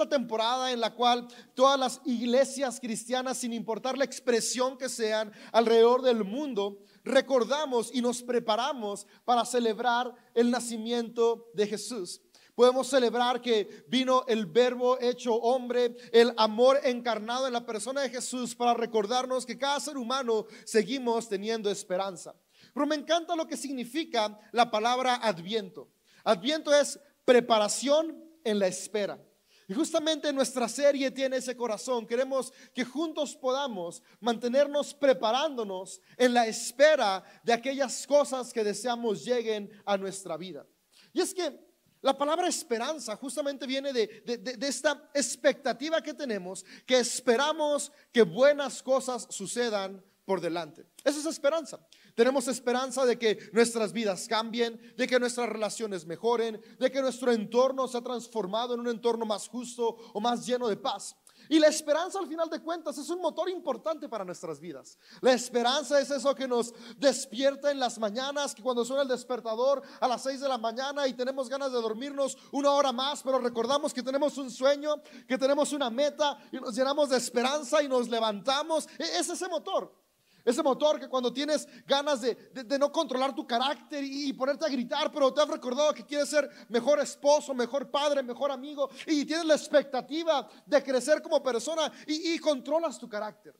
la temporada en la cual todas las iglesias cristianas, sin importar la expresión que sean alrededor del mundo, recordamos y nos preparamos para celebrar el nacimiento de Jesús. Podemos celebrar que vino el verbo hecho hombre, el amor encarnado en la persona de Jesús para recordarnos que cada ser humano seguimos teniendo esperanza. Pero me encanta lo que significa la palabra adviento. Adviento es preparación en la espera. Y justamente nuestra serie tiene ese corazón. Queremos que juntos podamos mantenernos preparándonos en la espera de aquellas cosas que deseamos lleguen a nuestra vida. Y es que la palabra esperanza justamente viene de, de, esta expectativa que tenemos, que esperamos que buenas cosas sucedan por delante. Esa es esperanza. Tenemos esperanza de que nuestras vidas cambien, de que nuestras relaciones mejoren, de que nuestro entorno sea transformado en un entorno más justo o más lleno de paz. Y la esperanza al final de cuentas es un motor importante para nuestras vidas. La esperanza es eso que nos despierta en las mañanas, que cuando suena el despertador a las 6 de la mañana y tenemos ganas de dormirnos una hora más, pero recordamos que tenemos un sueño, que tenemos una meta y nos llenamos de esperanza y nos levantamos. E-, es ese motor. Ese motor que cuando tienes ganas de, no controlar tu carácter y, ponerte a gritar, pero te has recordado que quieres ser mejor esposo, mejor padre, mejor amigo y tienes la expectativa de crecer como persona y, controlas tu carácter.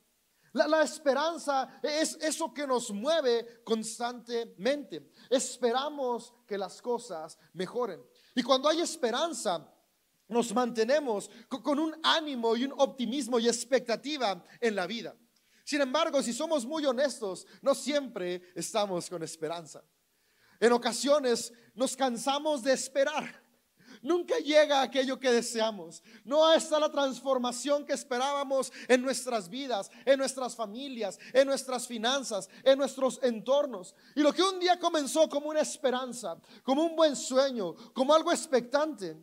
La, esperanza es eso que nos mueve constantemente. Esperamos que las cosas mejoren. Y cuando hay esperanza, nos mantenemos con un ánimo y un optimismo y expectativa en la vida. Sin embargo, si somos muy honestos, no siempre estamos con esperanza. En ocasiones nos cansamos de esperar. Nunca llega aquello que deseamos. No está la transformación que esperábamos en nuestras vidas, en nuestras familias, en nuestras finanzas, en nuestros entornos. Y lo que un día comenzó como una esperanza, como un buen sueño, como algo expectante,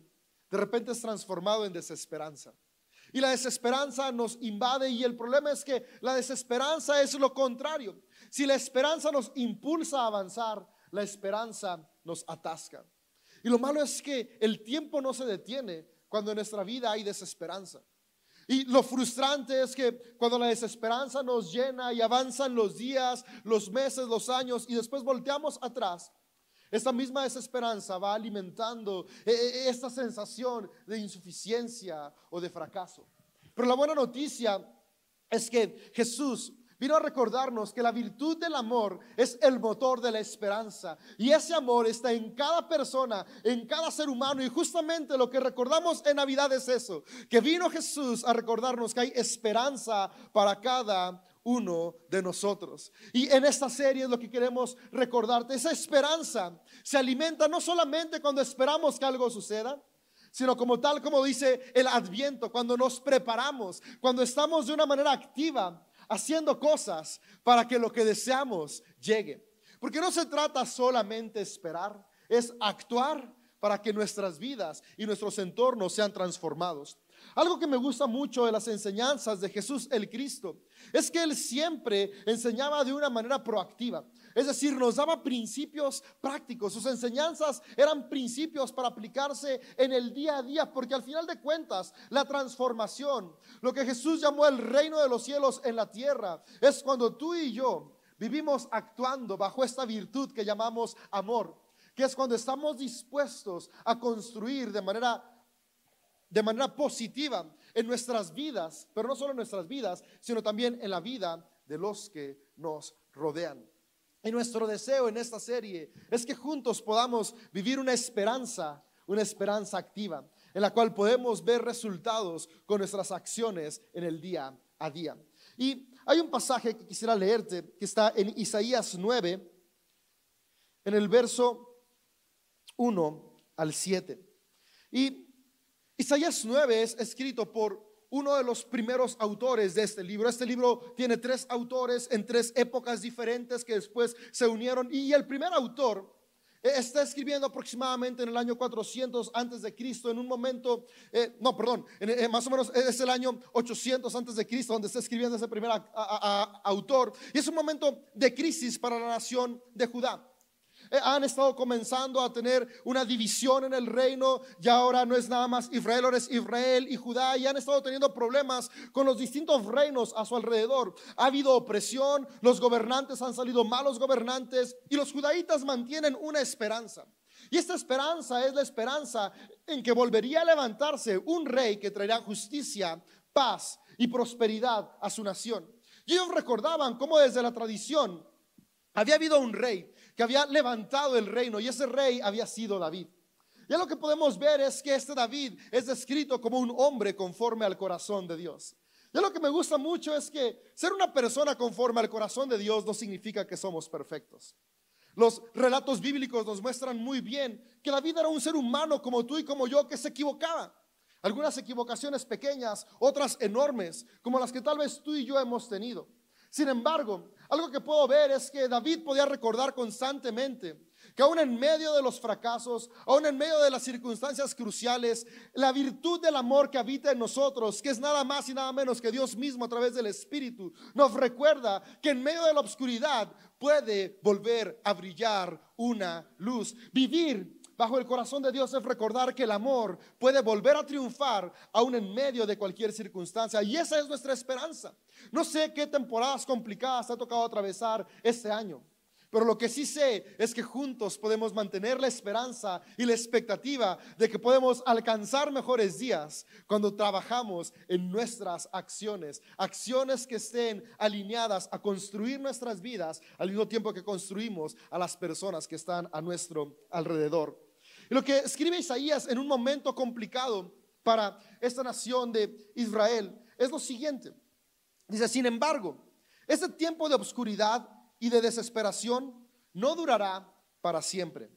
de repente es transformado en desesperanza. Y la desesperanza nos invade y el problema es que la desesperanza es lo contrario. Si la esperanza nos impulsa a avanzar, la esperanza nos atasca. Y lo malo es que el tiempo no se detiene cuando en nuestra vida hay desesperanza. Y lo frustrante es que cuando la desesperanza nos llena y avanzan los días, los meses, los años y después volteamos atrás, esta misma desesperanza va alimentando eh, eh, esta sensación de insuficiencia o de fracaso. Pero la buena noticia es que Jesús vino a recordarnos que la virtud del amor es el motor de la esperanza. Y ese amor está en cada persona, en cada ser humano. Y justamente lo que recordamos en Navidad es eso, que vino Jesús a recordarnos que hay esperanza para cada uno de nosotros. Y en esta serie es lo que queremos recordarte. Esa esperanza se alimenta no solamente cuando esperamos que algo suceda, sino como tal como dice el adviento, cuando nos preparamos, cuando estamos de una manera activa haciendo cosas para que lo que deseamos llegue. Porque no se trata solamente esperar, es actuar para que nuestras vidas y nuestros entornos sean transformados. Algo que me gusta mucho de las enseñanzas de Jesús el Cristo es que Él siempre enseñaba de una manera proactiva. Es decir, nos daba principios prácticos. Sus enseñanzas eran principios para aplicarse en el día a día, porque al final de cuentas, la transformación, lo que Jesús llamó el reino de los cielos en la tierra, es cuando tú y yo vivimos actuando bajo esta virtud que llamamos amor, que es cuando estamos dispuestos a construir de manera de manera positiva en nuestras vidas, pero no solo en nuestras vidas, sino también en la vida de los que nos rodean. Y nuestro deseo en esta serie es que juntos podamos vivir una esperanza, una esperanza activa, en la cual podemos ver resultados con nuestras acciones en el día a día. Y hay un pasaje que quisiera leerte que está en Isaías 9, en el verso 1 al 7. Y Isaías 9 es escrito por uno de los primeros autores de este libro. Este libro tiene tres autores en tres épocas diferentes que después se unieron. Y el primer autor eh, está escribiendo aproximadamente en el año 400 antes de Cristo, en un momento, eh, no, perdón, eh, más o menos es el año 800 antes de Cristo, donde está escribiendo ese primer autor. Y es un momento de crisis para la nación de Judá. Eh, han estado comenzando a tener una división en el reino. Ya ahora no es nada más Israel, ahora es Israel y Judá. Y han estado teniendo problemas con los distintos reinos a su alrededor. Ha habido opresión, los gobernantes han salido malos gobernantes y los judaítas mantienen una esperanza. Y esta esperanza es la esperanza en que volvería a levantarse un rey que traerá justicia, paz y prosperidad a su nación. Y ellos recordaban cómo desde la tradición había habido un rey que había levantado el reino y ese rey había sido David. Ya lo que podemos ver es que este David es descrito como un hombre conforme al corazón de Dios. Ya lo que me gusta mucho es que ser una persona conforme al corazón de Dios no significa que somos perfectos. Los relatos bíblicos nos muestran muy bien que David era un ser humano como tú y como yo que se equivocaba. Algunas equivocaciones pequeñas, otras enormes, como las que tal vez tú y yo hemos tenido. Sin embargo, algo que puedo ver es que David podía recordar constantemente que aún en medio de los fracasos, aún en medio de las circunstancias cruciales, la virtud del amor que habita en nosotros, que es nada más y nada menos que Dios mismo a través del Espíritu, nos recuerda que en medio de la oscuridad puede volver a brillar una luz. Vivir bajo el corazón de Dios es recordar que el amor puede volver a triunfar aún en medio de cualquier circunstancia. Y esa es nuestra esperanza. No sé qué temporadas complicadas ha tocado atravesar este año. Pero lo que sí sé es que juntos podemos mantener la esperanza y la expectativa de que podemos alcanzar mejores días cuando trabajamos en nuestras acciones, acciones que estén alineadas a construir nuestras vidas al mismo tiempo que construimos a las personas que están a nuestro alrededor. Y lo que escribe Isaías en un momento complicado para esta nación de Israel es lo siguiente. Dice, sin embargo, este tiempo de oscuridad y de desesperación no durará para siempre.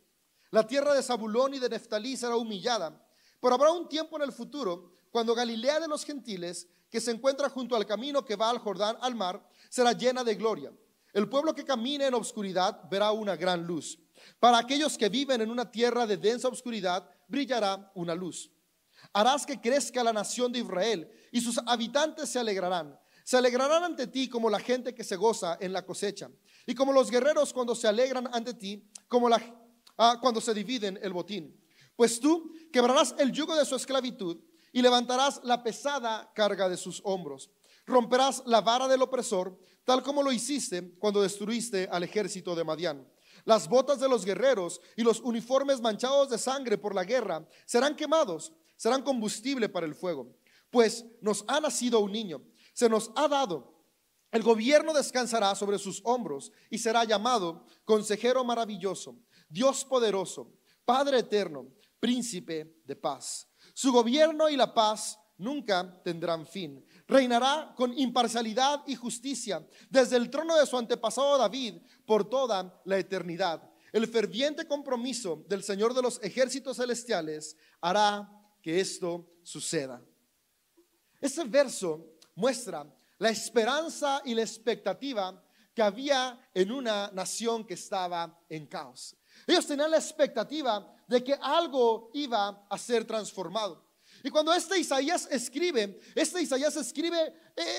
La tierra de Zabulón y de Neftalí será humillada, pero habrá un tiempo en el futuro cuando Galilea de los gentiles, que se encuentra junto al camino que va al Jordán, al mar, será llena de gloria. El pueblo que camina en obscuridad verá una gran luz. Para aquellos que viven en una tierra de densa obscuridad, brillará una luz. Harás que crezca la nación de Israel y sus habitantes se alegrarán. Se alegrarán ante ti como la gente que se goza en la cosecha y como los guerreros cuando se alegran ante ti, como la, ah, cuando se dividen el botín. Pues tú quebrarás el yugo de su esclavitud y levantarás la pesada carga de sus hombros. Romperás la vara del opresor, tal como lo hiciste cuando destruiste al ejército de Madián. Las botas de los guerreros y los uniformes manchados de sangre por la guerra serán quemados, serán combustible para el fuego. Pues nos ha nacido un niño, se nos ha dado el gobierno descansará sobre sus hombros y será llamado Consejero maravilloso, Dios poderoso, Padre eterno, Príncipe de paz. Su gobierno y la paz nunca tendrán fin. Reinará con imparcialidad y justicia desde el trono de su antepasado David por toda la eternidad. El ferviente compromiso del Señor de los ejércitos celestiales hará que esto suceda. Este verso muestra la esperanza y la expectativa que había en una nación que estaba en caos. Ellos tenían la expectativa de que algo iba a ser transformado. Y cuando este Isaías escribe, este Isaías escribe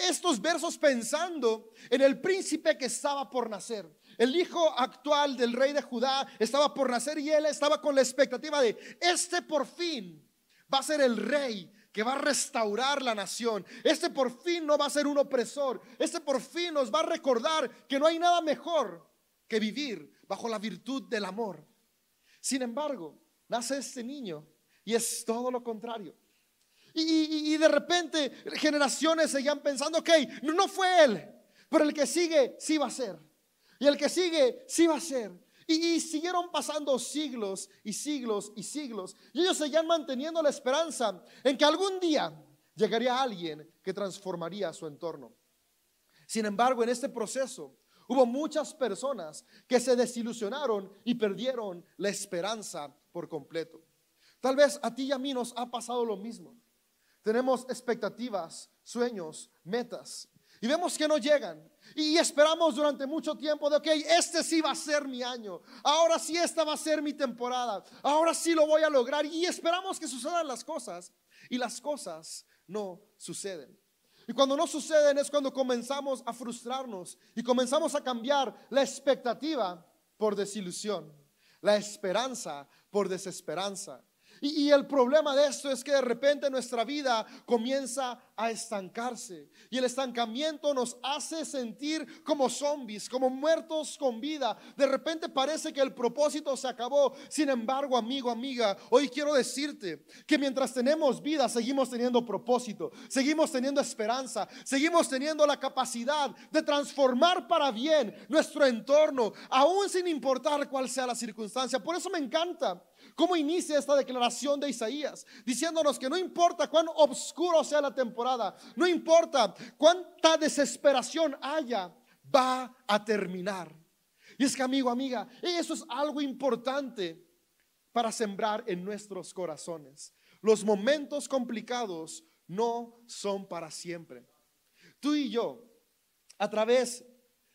estos versos pensando en el príncipe que estaba por nacer. El hijo actual del rey de Judá estaba por nacer y él estaba con la expectativa de, este por fin va a ser el rey que va a restaurar la nación. Este por fin no va a ser un opresor. Este por fin nos va a recordar que no hay nada mejor que vivir bajo la virtud del amor. Sin embargo, nace este niño y es todo lo contrario. Y, de repente generaciones seguían pensando, ok, no fue él, pero el que sigue sí va a ser. Y el que sigue sí va a ser. Y, siguieron pasando siglos y siglos y siglos. Y ellos seguían manteniendo la esperanza en que algún día llegaría alguien que transformaría su entorno. Sin embargo, en este proceso hubo muchas personas que se desilusionaron y perdieron la esperanza por completo. Tal vez a ti y a mí nos ha pasado lo mismo. Tenemos expectativas, sueños, metas, y vemos que no llegan. Y esperamos durante mucho tiempo de, ok, este sí va a ser mi año. Ahora sí esta va a ser mi temporada. Ahora sí lo voy a lograr. Y esperamos que sucedan las cosas. Y las cosas no suceden. Y cuando no suceden es cuando comenzamos a frustrarnos y comenzamos a cambiar la expectativa por desilusión. la esperanza por desesperanza. Y, el problema de esto es que de repente nuestra vida comienza a estancarse. Y el estancamiento nos hace sentir como zombies, como muertos con vida. De repente parece que el propósito se acabó. Sin embargo, amigo, amiga, hoy quiero decirte que mientras tenemos vida, seguimos teniendo propósito, seguimos teniendo esperanza, seguimos teniendo la capacidad de transformar para bien nuestro entorno, aún sin importar cuál sea la circunstancia. Por eso me encanta cómo inicia esta declaración de Isaías, diciéndonos que no importa cuán oscuro sea la temporada, no importa cuánta desesperación haya, va a terminar. Y es que, amigo, amiga, eso es algo importante para sembrar en nuestros corazones. Los momentos complicados no son para siempre. Tú y yo, a través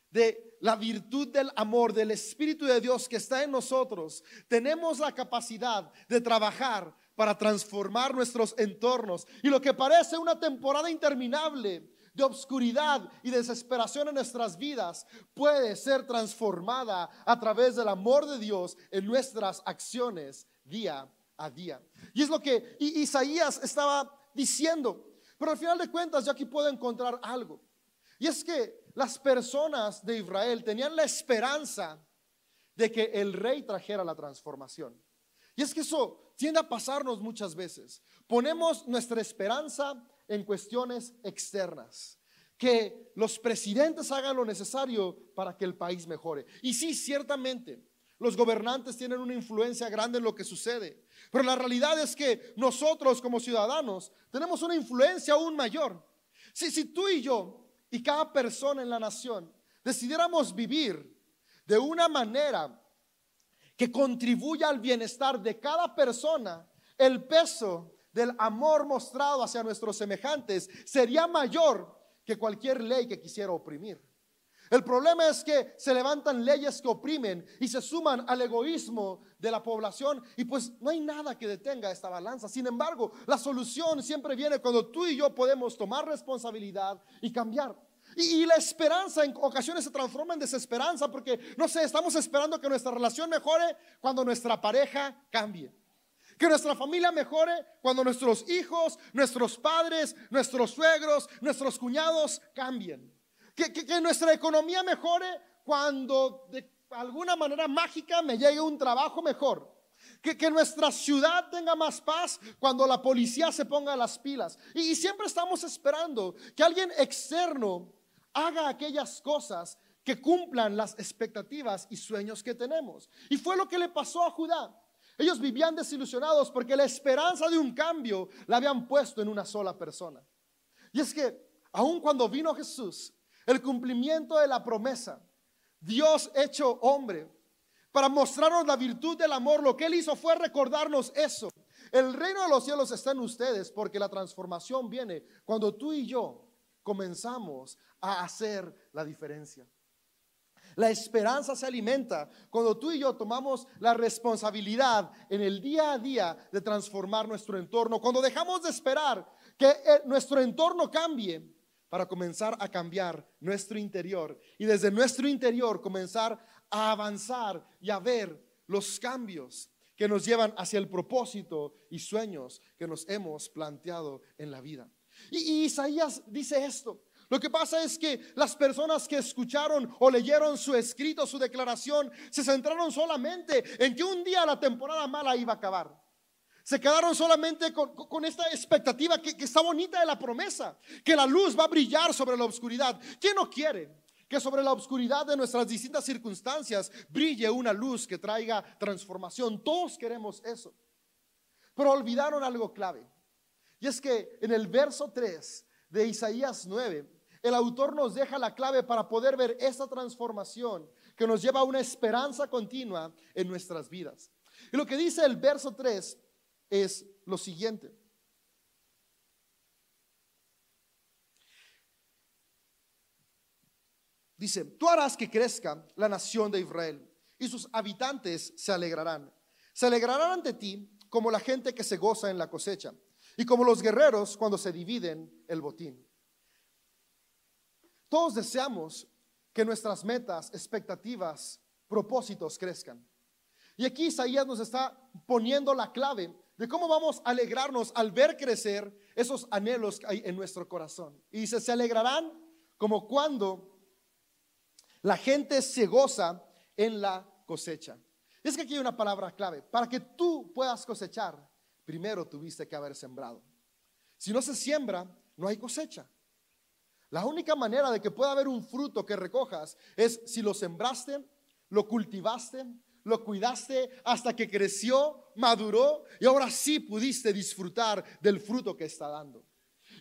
de la virtud del amor del Espíritu de Dios que está en nosotros, tenemos la capacidad de trabajar para transformar nuestros entornos. Y lo que parece una temporada interminable de obscuridad y desesperación en nuestras vidas puede ser transformada a través del amor de Dios en nuestras acciones día a día. Y es lo que Isaías estaba diciendo. Pero al final de cuentas, yo aquí puedo encontrar algo. Y es que las personas de Israel tenían la esperanza de que el rey trajera la transformación. Y es que eso tiende a pasarnos muchas veces. Ponemos nuestra esperanza en cuestiones externas. Que los presidentes hagan lo necesario para que el país mejore. Y sí, ciertamente, los gobernantes tienen una influencia grande en lo que sucede. Pero la realidad es que nosotros como ciudadanos tenemos una influencia aún mayor. Si, si tú y yo y cada persona en la nación decidiéramos vivir de una manera que contribuya al bienestar de cada persona, el peso del amor mostrado hacia nuestros semejantes sería mayor que cualquier ley que quisiera oprimir. El problema es que se levantan leyes que oprimen y se suman al egoísmo de la población y pues no hay nada que detenga esta balanza. Sin embargo, la solución siempre viene cuando tú y yo podemos tomar responsabilidad y cambiar. Y, la esperanza en ocasiones se transforma en desesperanza porque, no sé, estamos esperando que nuestra relación mejore cuando nuestra pareja cambie. Que nuestra familia mejore cuando nuestros hijos, nuestros padres, nuestros suegros, nuestros cuñados cambien que, nuestra economía mejore cuando de alguna manera mágica me llegue un trabajo mejor. Que, que, nuestra ciudad tenga más paz cuando la policía se ponga las pilas. Y, y, siempre estamos esperando que alguien externo haga aquellas cosas que cumplan las expectativas y sueños que tenemos. Y fue lo que le pasó a Judá. Ellos vivían desilusionados porque la esperanza de un cambio la habían puesto en una sola persona. Y es que aun cuando vino Jesús, el cumplimiento de la promesa. Dios hecho hombre, para mostrarnos la virtud del amor, lo que Él hizo fue recordarnos eso. El reino de los cielos está en ustedes porque la transformación viene cuando tú y yo comenzamos a hacer la diferencia. La esperanza se alimenta cuando tú y yo tomamos la responsabilidad en el día a día de transformar nuestro entorno, cuando dejamos de esperar que eh, nuestro entorno cambie para comenzar a cambiar nuestro interior y desde nuestro interior comenzar a avanzar y a ver los cambios que nos llevan hacia el propósito y sueños que nos hemos planteado en la vida. Y, Isaías dice esto. Lo que pasa es que las personas que escucharon o leyeron su escrito, su declaración, se centraron solamente en que un día la temporada mala iba a acabar. Se quedaron solamente con, esta expectativa que, que, está bonita de la promesa, que la luz va a brillar sobre la oscuridad. ¿Quién no quiere que sobre la oscuridad de nuestras distintas circunstancias brille una luz que traiga transformación? Todos queremos eso. Pero olvidaron algo clave. Y es que en el verso 3 de Isaías 9, el autor nos deja la clave para poder ver esta transformación que nos lleva a una esperanza continua en nuestras vidas. Y lo que dice el verso 3 es lo siguiente. Dice, tú harás que crezca la nación de Israel y sus habitantes se alegrarán. Se alegrarán ante ti como la gente que se goza en la cosecha y como los guerreros cuando se dividen el botín. Todos deseamos que nuestras metas, expectativas, propósitos crezcan Y aquí Isaías nos está poniendo la clave de cómo vamos a alegrarnos al ver crecer esos anhelos que hay en nuestro corazón. Y dice, se alegrarán como cuando la gente se goza en la cosecha. Es que aquí hay una palabra clave. Para que tú puedas cosechar, primero tuviste que haber sembrado. Si no se siembra, no hay cosecha. La única manera de que pueda haber un fruto que recojas es si lo sembraste, lo cultivaste, lo cuidaste hasta que creció, maduró y ahora sí pudiste disfrutar del fruto que está dando.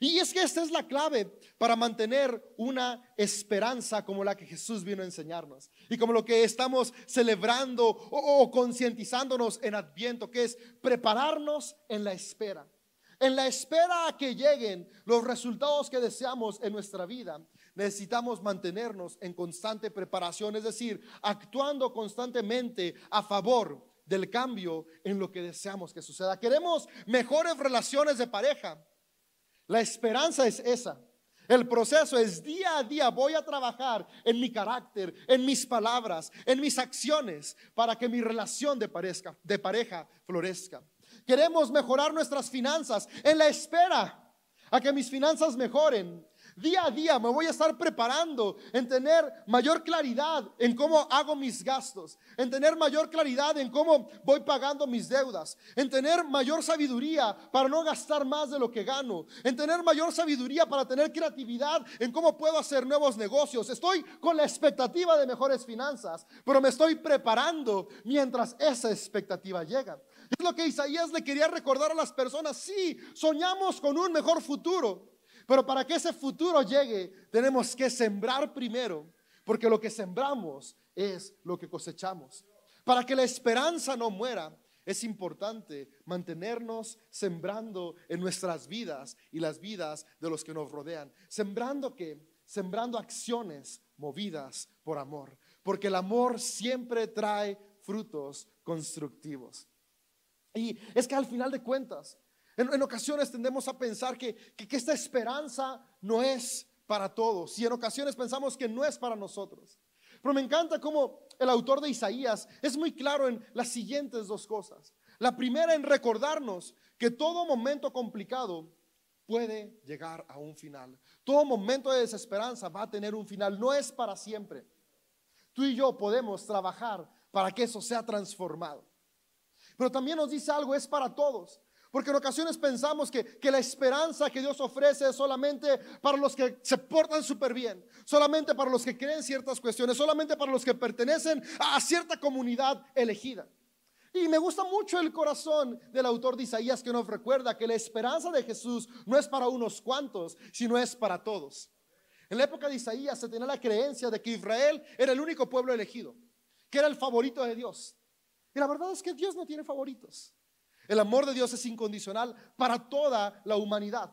Y es que esta es la clave para mantener una esperanza como la que Jesús vino a enseñarnos. Y como lo que estamos celebrando o, concientizándonos en Adviento, que es prepararnos en la espera. En la espera a que lleguen los resultados que deseamos en nuestra vida, necesitamos mantenernos en constante preparación, es decir, actuando constantemente a favor del cambio en lo que deseamos que suceda. Queremos mejores relaciones de pareja. La esperanza es esa. El proceso es día a día voy a trabajar en mi carácter, en mis palabras, en mis acciones para que mi relación de pareja, florezca. Queremos mejorar nuestras finanzas en la espera a que mis finanzas mejoren. Día a día me voy a estar preparando en tener mayor claridad en cómo hago mis gastos, en tener mayor claridad en cómo voy pagando mis deudas, en tener mayor sabiduría para no gastar más de lo que gano, en tener mayor sabiduría para tener creatividad en cómo puedo hacer nuevos negocios. Estoy con la expectativa de mejores finanzas, pero me estoy preparando mientras esa expectativa llega. Es lo que Isaías le quería recordar a las personas. Sí, soñamos con un mejor futuro, pero para que ese futuro llegue, tenemos que sembrar primero, porque lo que sembramos es lo que cosechamos. Para que la esperanza no muera, es importante mantenernos sembrando en nuestras vidas y las vidas de los que nos rodean. Sembrando que, sembrando acciones movidas por amor, porque el amor siempre trae frutos constructivos. Y es que al final de cuentas, en, ocasiones tendemos a pensar que, que, esta esperanza no es para todos y en ocasiones pensamos que no es para nosotros. Pero me encanta cómo el autor de Isaías es muy claro en las siguientes dos cosas. La primera en recordarnos que todo momento complicado puede llegar a un final. Todo momento de desesperanza va a tener un final, no es para siempre. Tú y yo podemos trabajar para que eso sea transformado. Pero también nos dice algo, es para todos. Porque en ocasiones pensamos que, la esperanza que Dios ofrece es solamente para los que se portan súper bien, solamente para los que creen ciertas cuestiones, solamente para los que pertenecen a cierta comunidad elegida. Y me gusta mucho el corazón del autor de Isaías que nos recuerda que la esperanza de Jesús no es para unos cuantos, sino es para todos. En la época de Isaías se tenía la creencia de que Israel era el único pueblo elegido, que era el favorito de Dios. Y la verdad es que Dios no tiene favoritos. El amor de Dios es incondicional para toda la humanidad.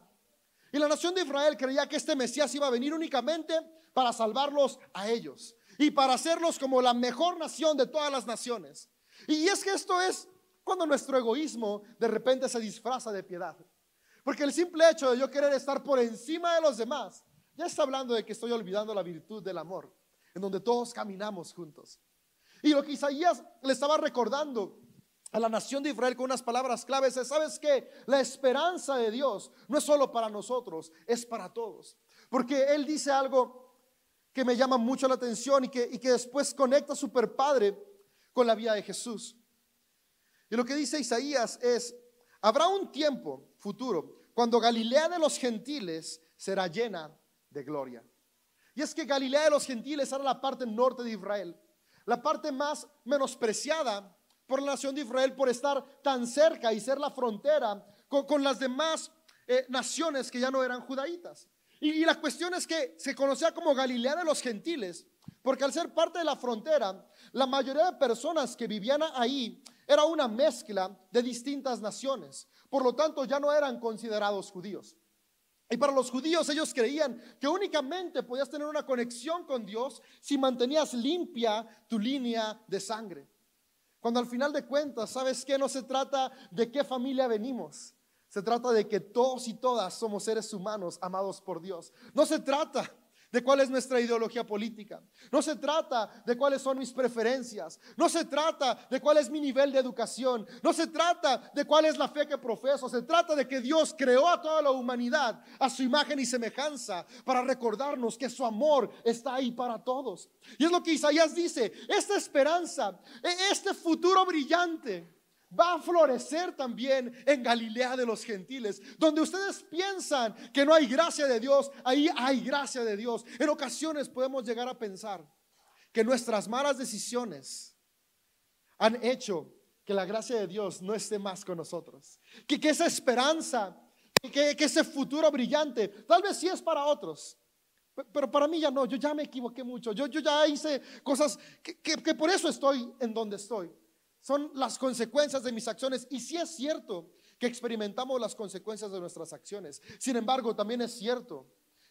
Y la nación de Israel creía que este Mesías iba a venir únicamente para salvarlos a ellos y para hacerlos como la mejor nación de todas las naciones. Y es que esto es cuando nuestro egoísmo de repente se disfraza de piedad. Porque el simple hecho de yo querer estar por encima de los demás, ya está hablando de que estoy olvidando la virtud del amor, en donde todos caminamos juntos. Y lo que Isaías le estaba recordando a la nación de Israel con unas palabras claves es, ¿sabes qué? La esperanza de Dios no es solo para nosotros, es para todos. Porque Él dice algo que me llama mucho la atención y que, y que después conecta super padre con la vida de Jesús. Y lo que dice Isaías es, habrá un tiempo futuro cuando Galilea de los gentiles será llena de gloria. Y es que Galilea de los gentiles era la parte norte de Israel la parte más menospreciada por la nación de Israel por estar tan cerca y ser la frontera con, las demás eh, naciones que ya no eran judaítas. Y, la cuestión es que se conocía como Galilea de los gentiles, porque al ser parte de la frontera, la mayoría de personas que vivían ahí era una mezcla de distintas naciones. Por lo tanto, ya no eran considerados judíos. Y para los judíos ellos creían que únicamente podías tener una conexión con Dios si mantenías limpia tu línea de sangre. Cuando al final de cuentas, ¿sabes qué? No se trata de qué familia venimos. Se trata de que todos y todas somos seres humanos amados por Dios. No se trata de cuál es nuestra ideología política. No se trata de cuáles son mis preferencias. No se trata de cuál es mi nivel de educación. No se trata de cuál es la fe que profeso. Se trata de que Dios creó a toda la humanidad a su imagen y semejanza para recordarnos que su amor está ahí para todos. Y es lo que Isaías dice, esta esperanza, e-, este futuro brillante va a florecer también en Galilea de los gentiles. Donde ustedes piensan que no hay gracia de Dios, ahí hay gracia de Dios. En ocasiones podemos llegar a pensar que nuestras malas decisiones han hecho que la gracia de Dios no esté más con nosotros. Que, que esa esperanza, que, ese futuro brillante, tal vez sí es para otros. Pero para mí ya no, yo ya me equivoqué mucho, yo, ya hice cosas que por eso estoy en donde estoy son las consecuencias de mis acciones. Y sí es cierto que experimentamos las consecuencias de nuestras acciones. Sin embargo, también es cierto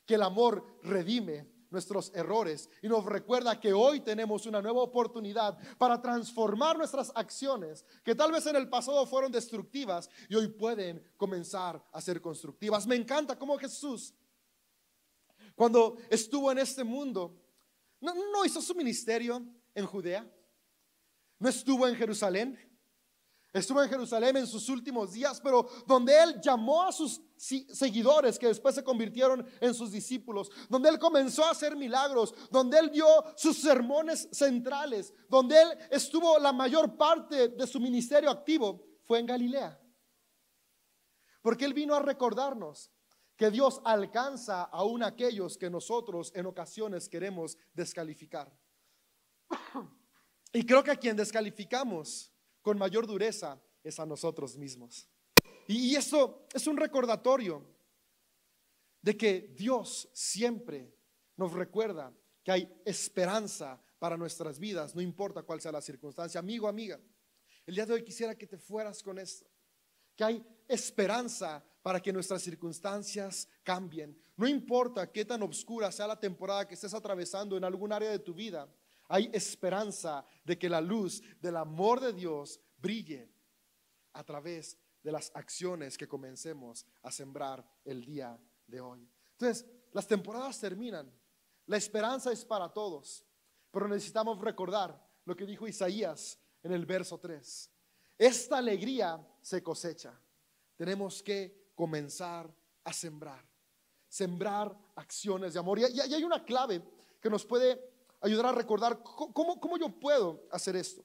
que el amor redime nuestros errores y nos recuerda que hoy tenemos una nueva oportunidad para transformar nuestras acciones que tal vez en el pasado fueron destructivas y hoy pueden comenzar a ser constructivas. Me encanta cómo Jesús, cuando estuvo en este mundo, no, no hizo su ministerio en Judea. No estuvo en Jerusalén. Estuvo en Jerusalén en sus últimos días, pero donde él llamó a sus seguidores que después se convirtieron en sus discípulos, donde él comenzó a hacer milagros, donde él dio sus sermones centrales, donde él estuvo la mayor parte de su ministerio activo, fue en Galilea. Porque él vino a recordarnos que Dios alcanza aún aquellos que nosotros en ocasiones queremos descalificar. Y creo que a quien descalificamos con mayor dureza es a nosotros mismos. Y, eso es un recordatorio de que Dios siempre nos recuerda que hay esperanza para nuestras vidas, no importa cuál sea la circunstancia. Amigo, amiga, el día de hoy quisiera que te fueras con esto, que hay esperanza para que nuestras circunstancias cambien. No importa qué tan oscura sea la temporada que estés atravesando en algún área de tu vida, hay esperanza de que la luz del amor de Dios brille a través de las acciones que comencemos a sembrar el día de hoy. Entonces, las temporadas terminan. La esperanza es para todos, pero necesitamos recordar lo que dijo Isaías en el verso 3. Esta alegría se cosecha. Tenemos que comenzar a sembrar, sembrar acciones de amor. Y, hay una clave que nos puede ayudar a recordar cómo, cómo yo puedo hacer esto.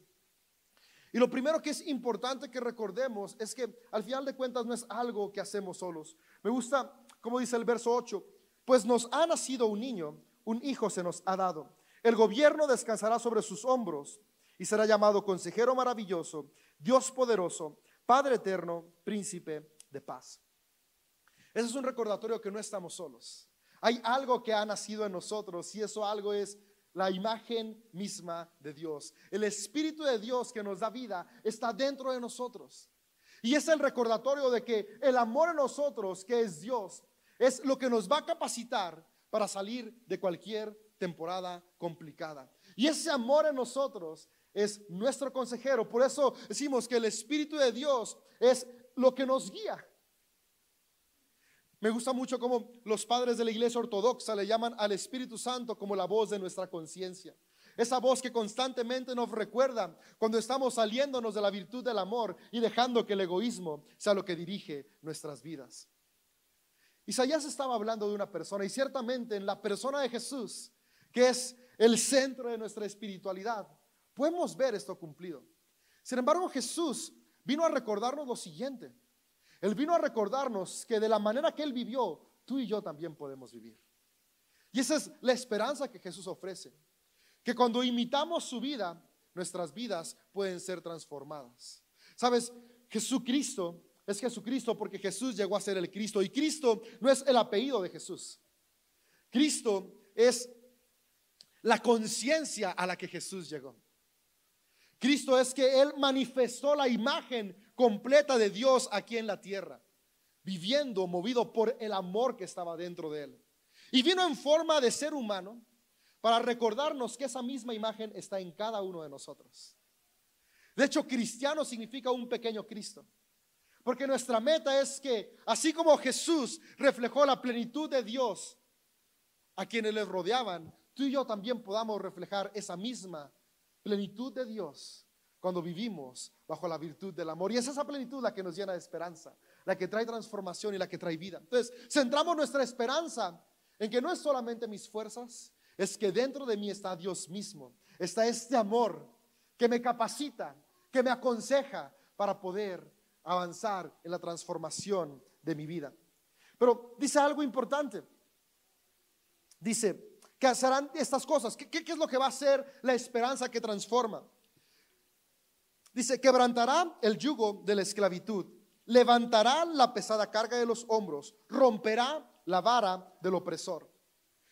Y lo primero que es importante que recordemos es que al final de cuentas no es algo que hacemos solos. Me gusta, como dice el verso 8, pues nos ha nacido un niño, un hijo se nos ha dado. El gobierno descansará sobre sus hombros y será llamado consejero maravilloso, Dios poderoso, Padre eterno, príncipe de paz. Ese es un recordatorio que no estamos solos. Hay algo que ha nacido en nosotros y eso algo es la imagen misma de Dios. El Espíritu de Dios que nos da vida está dentro de nosotros. Y es el recordatorio de que el amor en nosotros, que es Dios, es lo que nos va a capacitar para salir de cualquier temporada complicada. Y ese amor en nosotros es nuestro consejero. Por eso decimos que el Espíritu de Dios es lo que nos guía. Me gusta mucho cómo los padres de la iglesia ortodoxa le llaman al Espíritu Santo como la voz de nuestra conciencia. Esa voz que constantemente nos recuerda cuando estamos saliéndonos de la virtud del amor y dejando que el egoísmo sea lo que dirige nuestras vidas. Isaías estaba hablando de una persona y ciertamente en la persona de Jesús, que es el centro de nuestra espiritualidad, podemos ver esto cumplido. Sin embargo, Jesús vino a recordarnos lo siguiente. Él vino a recordarnos que de la manera que Él vivió, tú y yo también podemos vivir. Y esa es la esperanza que Jesús ofrece. Que cuando imitamos su vida, nuestras vidas pueden ser transformadas. Sabes, Jesucristo es Jesucristo porque Jesús llegó a ser el Cristo. Y Cristo no es el apellido de Jesús. Cristo es la conciencia a la que Jesús llegó. Cristo es que Él manifestó la imagen completa de Dios aquí en la tierra, viviendo movido por el amor que estaba dentro de Él. Y vino en forma de ser humano para recordarnos que esa misma imagen está en cada uno de nosotros. De hecho, cristiano significa un pequeño Cristo. Porque nuestra meta es que, así como Jesús reflejó la plenitud de Dios a quienes les rodeaban, tú y yo también podamos reflejar esa misma plenitud de Dios cuando vivimos bajo la virtud del amor. Y es esa plenitud la que nos llena de esperanza, la que trae transformación y la que trae vida. Entonces, centramos nuestra esperanza en que no es solamente mis fuerzas, es que dentro de mí está Dios mismo, está este amor que me capacita, que me aconseja para poder avanzar en la transformación de mi vida. Pero dice algo importante. Dice que serán estas cosas. ¿Qué, ¿Qué, es lo que va a ser la esperanza que transforma? Dice, quebrantará el yugo de la esclavitud, levantará la pesada carga de los hombros, romperá la vara del opresor.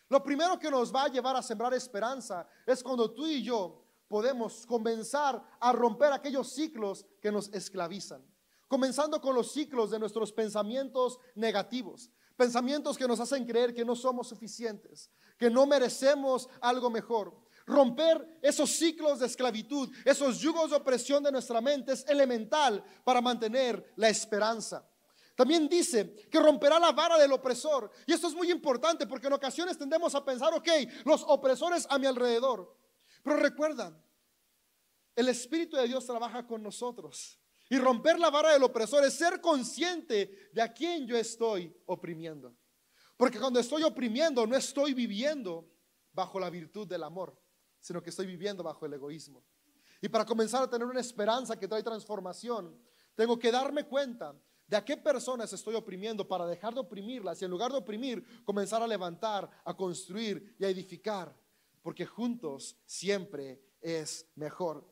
Lo primero que nos va a llevar a sembrar esperanza es cuando tú y yo podemos comenzar a romper aquellos ciclos que nos esclavizan. Comenzando con los ciclos de nuestros pensamientos negativos, pensamientos que nos hacen creer que no somos suficientes, que no merecemos algo mejor. Romper esos ciclos de esclavitud, esos yugos de opresión de nuestra mente es elemental para mantener la esperanza. También dice que romperá la vara del opresor. Y esto es muy importante porque en ocasiones tendemos a pensar, ok, los opresores a mi alrededor. Pero recuerda, el Espíritu de Dios trabaja con nosotros. Y romper la vara del opresor es ser consciente de a quién yo estoy oprimiendo. Porque cuando estoy oprimiendo, no estoy viviendo bajo la virtud del amor, sino que estoy viviendo bajo el egoísmo. Y para comenzar a tener una esperanza que trae transformación, tengo que darme cuenta de a qué personas estoy oprimiendo para dejar de oprimirlas y en lugar de oprimir, comenzar a levantar, a construir y a edificar, porque juntos siempre es mejor.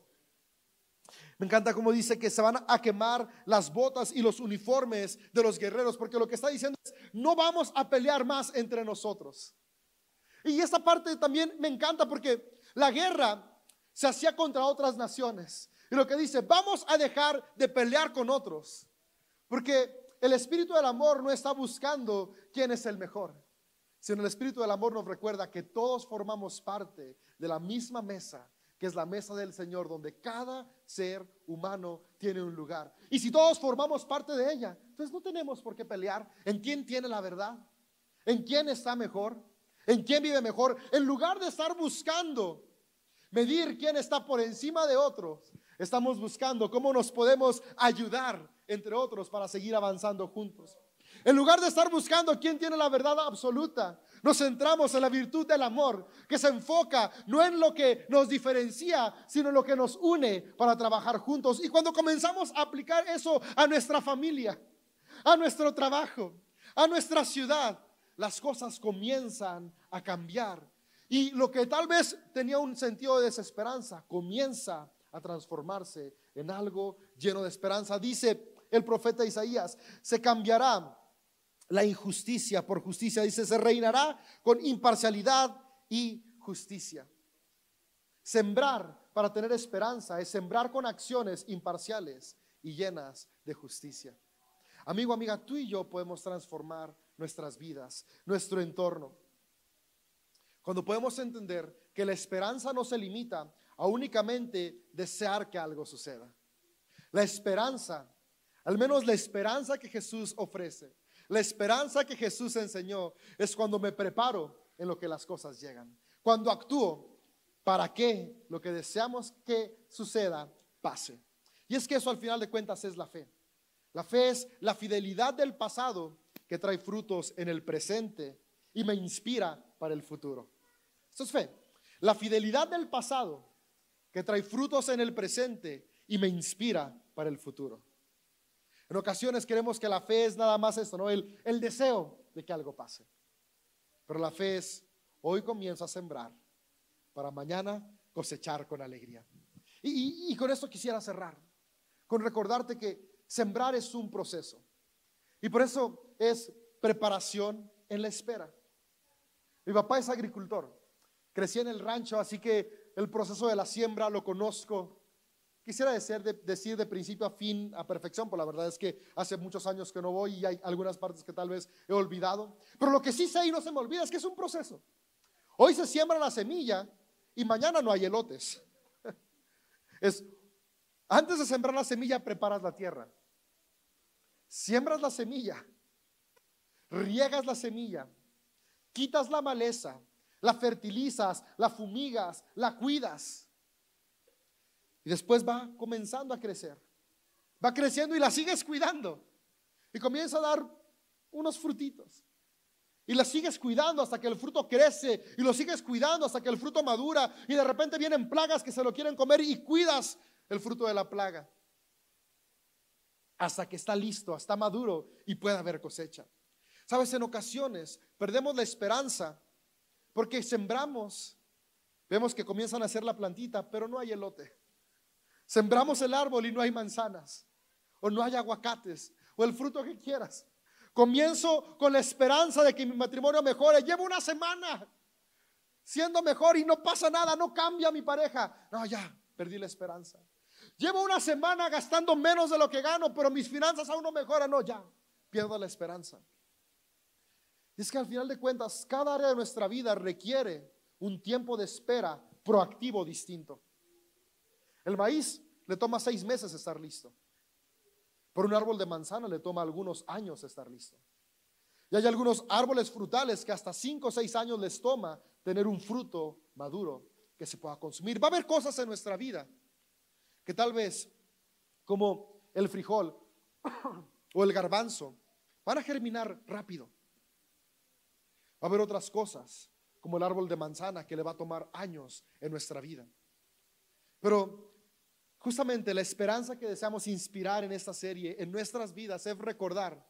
Me encanta cómo dice que se van a quemar las botas y los uniformes de los guerreros, porque lo que está diciendo es, no vamos a pelear más entre nosotros. Y esta parte también me encanta porque la guerra se hacía contra otras naciones. Y lo que dice, vamos a dejar de pelear con otros porque el espíritu del amor no está buscando quién es el mejor, sino el espíritu del amor nos recuerda que todos formamos parte de la misma mesa, que es la mesa del Señor, donde cada ser humano tiene un lugar. Y si todos formamos parte de ella, entonces no tenemos por qué pelear en quién tiene la verdad, en quién está mejor, en quién vive mejor, en lugar de estar buscando medir quién está por encima de otros, estamos buscando cómo nos podemos ayudar entre otros, para seguir avanzando juntos. En lugar de estar buscando quién tiene la verdad absoluta, nos centramos en la virtud del amor, que se enfoca no en lo que nos diferencia, sino en lo que nos une para trabajar juntos. Y cuando comenzamos a aplicar eso a nuestra familia, a nuestro trabajo, a nuestra ciudad, las cosas comienzan a cambiar. Y lo que tal vez tenía un sentido de desesperanza, comienza a transformarse en algo lleno de esperanza. Dice el profeta Isaías, se cambiará la injusticia por justicia. Dice, se reinará con imparcialidad y justicia. Sembrar para tener esperanza es sembrar con acciones imparciales y llenas de justicia. Amigo, amiga, tú y yo podemos transformar nuestras vidas, nuestro entorno. Cuando podemos entender que la esperanza no se limita a únicamente desear que algo suceda. La esperanza al menos la esperanza que Jesús ofrece, la esperanza que Jesús enseñó es cuando me preparo en lo que las cosas llegan. Cuando actúo para que lo que deseamos que suceda pase. Y es que eso al final de cuentas es la fe. La fe es la fidelidad del pasado que trae frutos en el presente y me inspira para el futuro. Esto es fe. La fidelidad del pasado que trae frutos en el presente y me inspira para el futuro. En ocasiones queremos que la fe es nada más esto, ¿no? El, el deseo de que algo pase. Pero la fe es, hoy comienzo a sembrar para mañana cosechar con alegría. Y, y con esto quisiera cerrar, con recordarte que sembrar es un proceso. Y por eso es preparación en la espera. Mi papá es agricultor, crecí en el rancho, así que el proceso de la siembra lo conozco Quisiera decir de, principio a fin, a perfección, pero la verdad es que hace muchos años que no voy y hay algunas partes que tal vez he olvidado. Pero lo que sí sé y no se me olvida es que es un proceso. Hoy se siembra la semilla y mañana no hay elotes. Es, antes de sembrar la semilla, preparas la tierra. Siembras la semilla, riegas la semilla, quitas la maleza, la fertilizas, la fumigas, la cuidas. Y después va comenzando a crecer. Va creciendo y la sigues cuidando. Y comienza a dar unos frutitos. Y la sigues cuidando hasta que el fruto crece. Y lo sigues cuidando hasta que el fruto madura. Y de repente vienen plagas que se lo quieren comer y cuidas el fruto de la plaga. Hasta que está listo, está maduro y puede haber cosecha. Sabes, en ocasiones perdemos la esperanza porque sembramos. Vemos que comienzan a hacer la plantita, pero no hay elote. Sembramos el árbol y no hay manzanas. O no hay aguacates. O el fruto que quieras. Comienzo con la esperanza de que mi matrimonio mejore. Llevo una semana siendo mejor y no pasa nada, no cambia mi pareja. No, ya, perdí la esperanza. Llevo una semana gastando menos de lo que gano, pero mis finanzas aún no mejoran. No, ya, pierdo la esperanza. Es que al final de cuentas, cada área de nuestra vida requiere un tiempo de espera proactivo distinto. El maíz le toma seis meses estar listo. Por un árbol de manzana le toma algunos años estar listo. Y hay algunos árboles frutales que hasta cinco o seis años les toma tener un fruto maduro que se pueda consumir. Va a haber cosas en nuestra vida que tal vez, como el frijol o el garbanzo, van a germinar rápido. Va a haber otras cosas, como el árbol de manzana, que le va a tomar años en nuestra vida. Pero Justamente la esperanza que deseamos inspirar en esta serie, en nuestras vidas, es recordar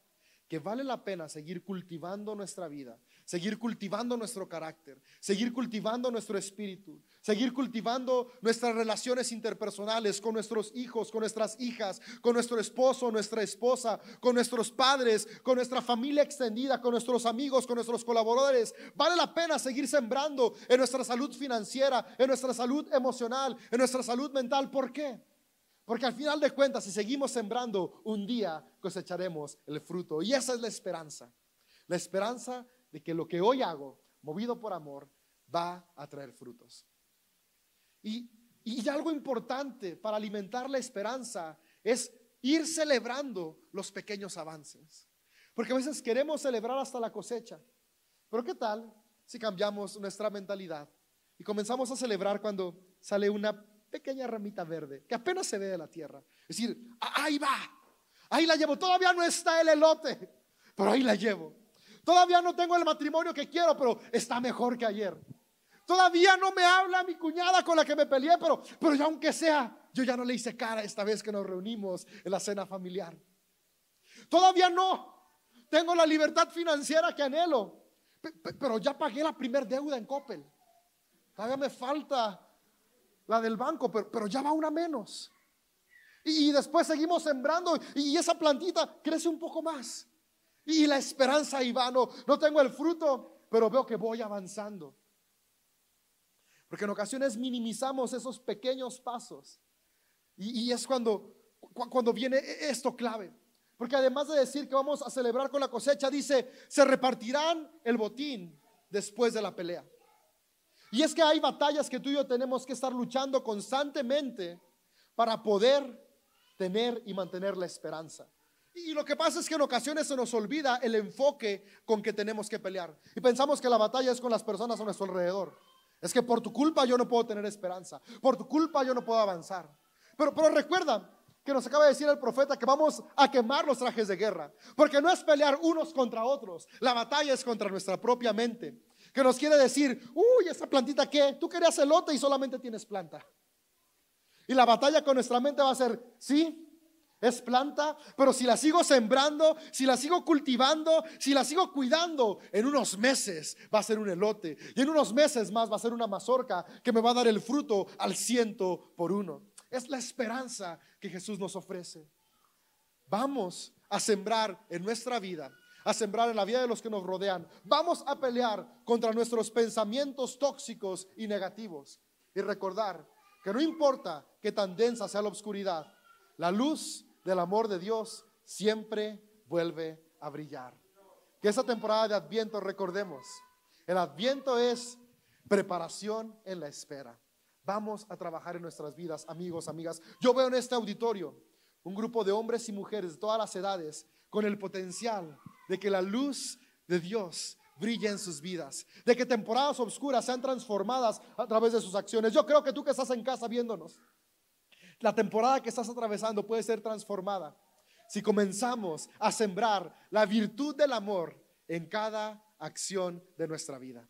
que vale la pena seguir cultivando nuestra vida, seguir cultivando nuestro carácter, seguir cultivando nuestro espíritu, seguir cultivando nuestras relaciones interpersonales con nuestros hijos, con nuestras hijas, con nuestro esposo, nuestra esposa, con nuestros padres, con nuestra familia extendida, con nuestros amigos, con nuestros colaboradores. Vale la pena seguir sembrando en nuestra salud financiera, en nuestra salud emocional, en nuestra salud mental. ¿Por qué? Porque al final de cuentas, si seguimos sembrando, un día cosecharemos el fruto. Y esa es la esperanza. La esperanza de que lo que hoy hago, movido por amor, va a traer frutos. Y, y algo importante para alimentar la esperanza es ir celebrando los pequeños avances. Porque a veces queremos celebrar hasta la cosecha. Pero ¿qué tal si cambiamos nuestra mentalidad y comenzamos a celebrar cuando sale una pequeña ramita verde que apenas se ve de la tierra? Es decir, ahí va, ahí la llevo. Todavía no está el elote, pero ahí la llevo. Todavía no tengo el matrimonio que quiero, pero está mejor que ayer. Todavía no me habla mi cuñada con la que me peleé, pero, pero ya aunque sea, yo ya no le hice cara esta vez que nos reunimos en la cena familiar. Todavía no tengo la libertad financiera que anhelo, pero ya pagué la primer deuda en Coppel. Todavía me falta la del banco, pero, pero ya va una menos. Y, y después seguimos sembrando y esa plantita crece un poco más. Y la esperanza ahí va, no, tengo el fruto, pero veo que voy avanzando. Porque en ocasiones minimizamos esos pequeños pasos. Y, es cuando, cuando viene esto clave. Porque además de decir que vamos a celebrar con la cosecha, dice, se repartirán el botín después de la pelea. Y es que hay batallas que tú y yo tenemos que estar luchando constantemente para poder tener y mantener la esperanza. Y lo que pasa es que en ocasiones se nos olvida el enfoque con que tenemos que pelear. Y pensamos que la batalla es con las personas a nuestro alrededor. Es que por tu culpa yo no puedo tener esperanza. Por tu culpa yo no puedo avanzar. Pero, pero recuerda que nos acaba de decir el profeta que vamos a quemar los trajes de guerra. Porque no es pelear unos contra otros. La batalla es contra nuestra propia mente. Que nos quiere decir, uy, esa plantita qué, tú querías elote y solamente tienes planta. Y la batalla con nuestra mente va a ser, sí, es planta, pero si la sigo sembrando, si la sigo cultivando, si la sigo cuidando, en unos meses va a ser un elote y en unos meses más va a ser una mazorca que me va a dar el fruto al ciento por uno. Es la esperanza que Jesús nos ofrece. Vamos a sembrar en nuestra vida, a sembrar en la vida de los que nos rodean. Vamos a pelear contra nuestros pensamientos tóxicos y negativos y recordar que no importa qué tan densa sea la oscuridad, la luz del amor de Dios siempre vuelve a brillar. Que esa temporada de Adviento recordemos, el Adviento es preparación en la espera. Vamos a trabajar en nuestras vidas, amigos, amigas. Yo veo en este auditorio un grupo de hombres y mujeres de todas las edades con el potencial de que la luz de Dios brille en sus vidas, de que temporadas oscuras sean transformadas a través de sus acciones. Yo creo que tú que estás en casa viéndonos, la temporada que estás atravesando puede ser transformada si comenzamos a sembrar la virtud del amor en cada acción de nuestra vida.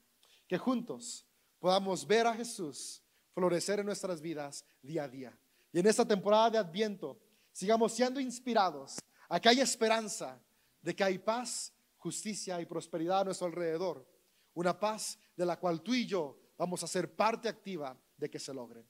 Que juntos podamos ver a Jesús florecer en nuestras vidas día a día. Y en esta temporada de Adviento sigamos siendo inspirados a que hay esperanza de que hay paz, justicia y prosperidad a nuestro alrededor. Una paz de la cual tú y yo vamos a ser parte activa de que se logre.